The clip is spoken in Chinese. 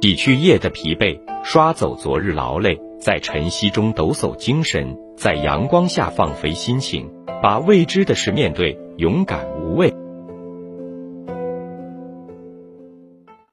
洗去夜的疲惫刷走昨日劳累在晨曦中抖擞精神在阳光下放飞心情把未知的事面对勇敢无畏。